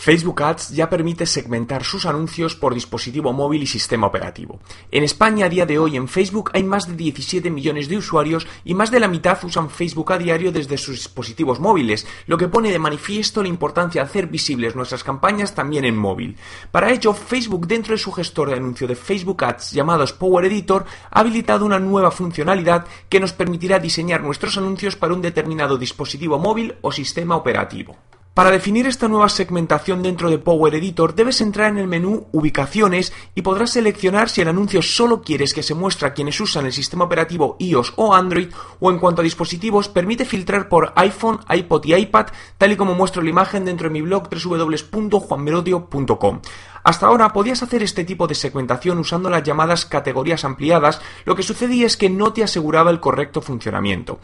Facebook Ads ya permite segmentar sus anuncios por dispositivo móvil y sistema operativo. En España a día de hoy en Facebook hay más de 17 millones de usuarios y más de la mitad usan Facebook a diario desde sus dispositivos móviles, lo que pone de manifiesto la importancia de hacer visibles nuestras campañas también en móvil. Para ello, Facebook dentro de su gestor de anuncio de Facebook Ads llamados Power Editor ha habilitado una nueva funcionalidad que nos permitirá diseñar nuestros anuncios para un determinado dispositivo móvil o sistema operativo. Para definir esta nueva segmentación dentro de Power Editor debes entrar en el menú Ubicaciones y podrás seleccionar si el anuncio solo quieres que se muestre a quienes usan el sistema operativo iOS o Android o en cuanto a dispositivos permite filtrar por iPhone, iPod y iPad tal y como muestro la imagen dentro de mi blog www.juanmerodio.com. Hasta ahora podías hacer este tipo de segmentación usando las llamadas categorías ampliadas, lo que sucedía es que no te aseguraba el correcto funcionamiento.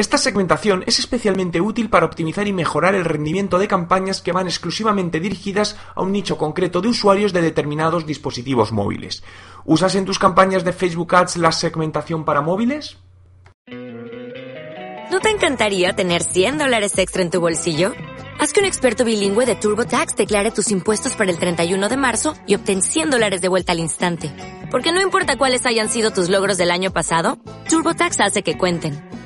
Esta segmentación es especialmente útil para optimizar y mejorar el rendimiento de campañas que van exclusivamente dirigidas a un nicho concreto de usuarios de determinados dispositivos móviles. ¿Usas en tus campañas de Facebook Ads la segmentación para móviles? ¿No te encantaría tener 100 dólares extra en tu bolsillo? Haz que un experto bilingüe de TurboTax declare tus impuestos para el 31 de marzo y obtén 100 dólares de vuelta al instante. Porque no importa cuáles hayan sido tus logros del año pasado, TurboTax hace que cuenten.